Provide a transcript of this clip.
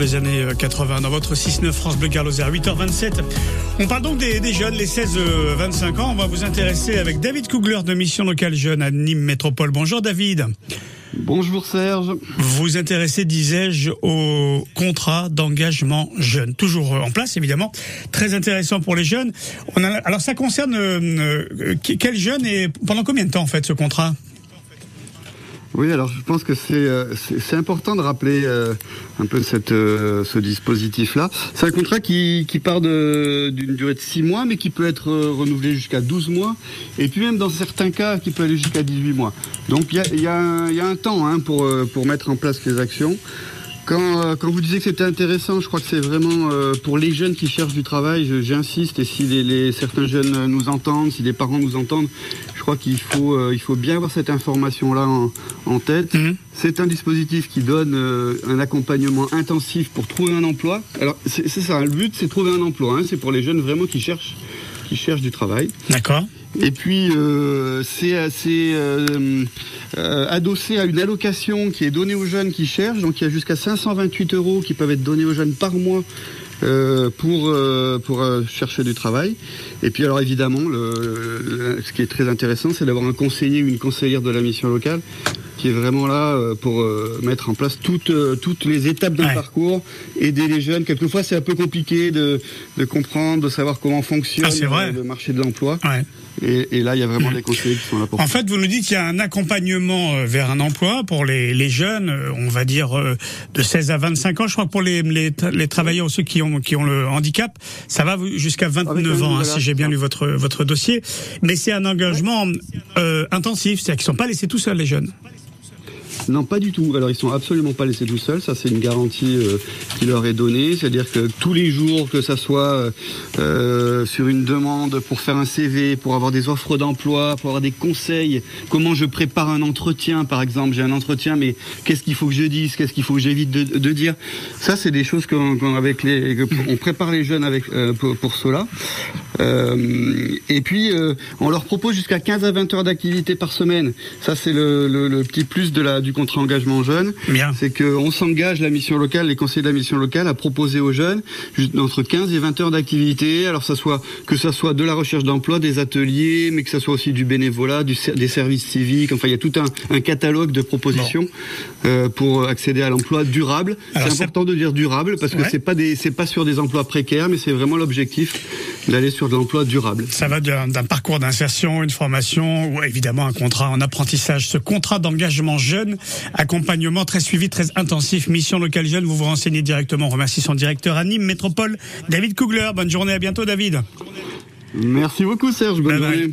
Les années 80 dans votre 6-9 France Bleu Carlos à 8h27. On parle donc des, des jeunes, les 16-25 ans. On va vous intéresser avec David Kugler de Mission Locale Jeune à Nîmes Métropole. Bonjour David. Bonjour Serge. Vous vous intéressez, disais-je, au contrat d'engagement jeune. Toujours en place, évidemment. Très intéressant pour les jeunes. On a, alors ça concerne euh, quels jeunes et pendant combien de temps en fait ce contrat? Oui, alors je pense que c'est euh, c'est important de rappeler euh, un peu cette, euh, ce dispositif-là. C'est un contrat qui, qui part d'une durée de 6 mois, mais qui peut être renouvelé jusqu'à 12 mois, et puis même dans certains cas qui peut aller jusqu'à 18 mois. Donc il y a, y, a y a, un temps hein, pour, pour mettre en place les actions. Quand, quand, vous disiez que c'était intéressant, je crois que c'est vraiment pour les jeunes qui cherchent du travail, j'insiste, et si les, les, certains jeunes nous entendent, si les parents nous entendent, crois qu'il faut, euh, il faut bien avoir cette information-là en, en, tête. Mhm. C'est un dispositif qui donne euh, un accompagnement intensif pour trouver un emploi. Alors c'est ça, le but c'est trouver un emploi. Hein. c'est pour les jeunes vraiment qui cherchent, qui cherchent du travail. D'accord. Et puis euh, c'est euh, adossé à une allocation qui est donnée aux jeunes qui cherchent. Donc il y a jusqu'à 528 euros qui peuvent être donnés aux jeunes par mois euh, pour euh, pour euh, chercher du travail. Et puis alors évidemment, ce qui est très intéressant, c'est d'avoir un conseiller ou une conseillère de la mission locale qui est vraiment là pour mettre en place toutes toutes les étapes d'un parcours, aider les jeunes. Quelquefois, c'est un peu compliqué de, de comprendre, de savoir comment fonctionne ah, le marché de l'emploi. Ouais. Et, et, là, il y a vraiment des conseillers qui sont là pour En fait, vous nous dites qu'il y a un accompagnement euh, vers un emploi pour les, les jeunes, euh, on va dire euh, de 16 à 25 ans. Je crois que pour les, les, les travailleurs, ceux qui ont, qui ont le handicap, ça va jusqu'à 29 ans, hein, si j'ai bien lu votre, votre dossier. Mais c'est un engagement euh, intensif, c'est-à-dire qu'ils ne sont pas laissés tout seuls, les jeunes. Non, pas du tout. Alors ils sont absolument pas laissés tout seuls. Ça, c'est une garantie euh, qui leur est donnée. C'est-à-dire que tous les jours, que ça soit euh, euh, sur une demande pour faire un CV, pour avoir des offres d'emploi, pour avoir des conseils, comment je prépare un entretien, par exemple, j'ai un entretien, mais qu'est-ce qu'il faut que je dise, qu'est-ce qu'il faut que j'évite de, dire? Ça, c'est des choses qu'on avec on prépare les jeunes avec pour, pour, cela. Et puis, on leur propose jusqu'à 15 à 20 heures d'activité par semaine. Ça, c'est le, le, le, petit plus de la du contre engagement jeune, c'est qu'on s'engage, la mission locale, les conseillers de la mission locale, à proposer aux jeunes entre 15 et 20 heures d'activité. Alors ça soit que ça soit de la recherche d'emploi, des ateliers, mais que ça soit aussi du bénévolat, du, des services civiques. Enfin, il y a tout un, un catalogue de propositions euh, pour accéder à l'emploi durable. C'est important de dire durable parce que c'est pas des, c'est pas sur des emplois précaires, mais c'est vraiment l'objectif d'aller sur de l'emploi durable. Ça va d'un parcours d'insertion, une formation ou évidemment un contrat en apprentissage. Ce contrat d'engagement jeune Accompagnement très suivi, très intensif. Mission locale jeune, vous vous renseignez directement. On remercie son directeur à Nîmes Métropole, David Kugler. Bonne journée, à bientôt David. Merci beaucoup Serge, bonne journée.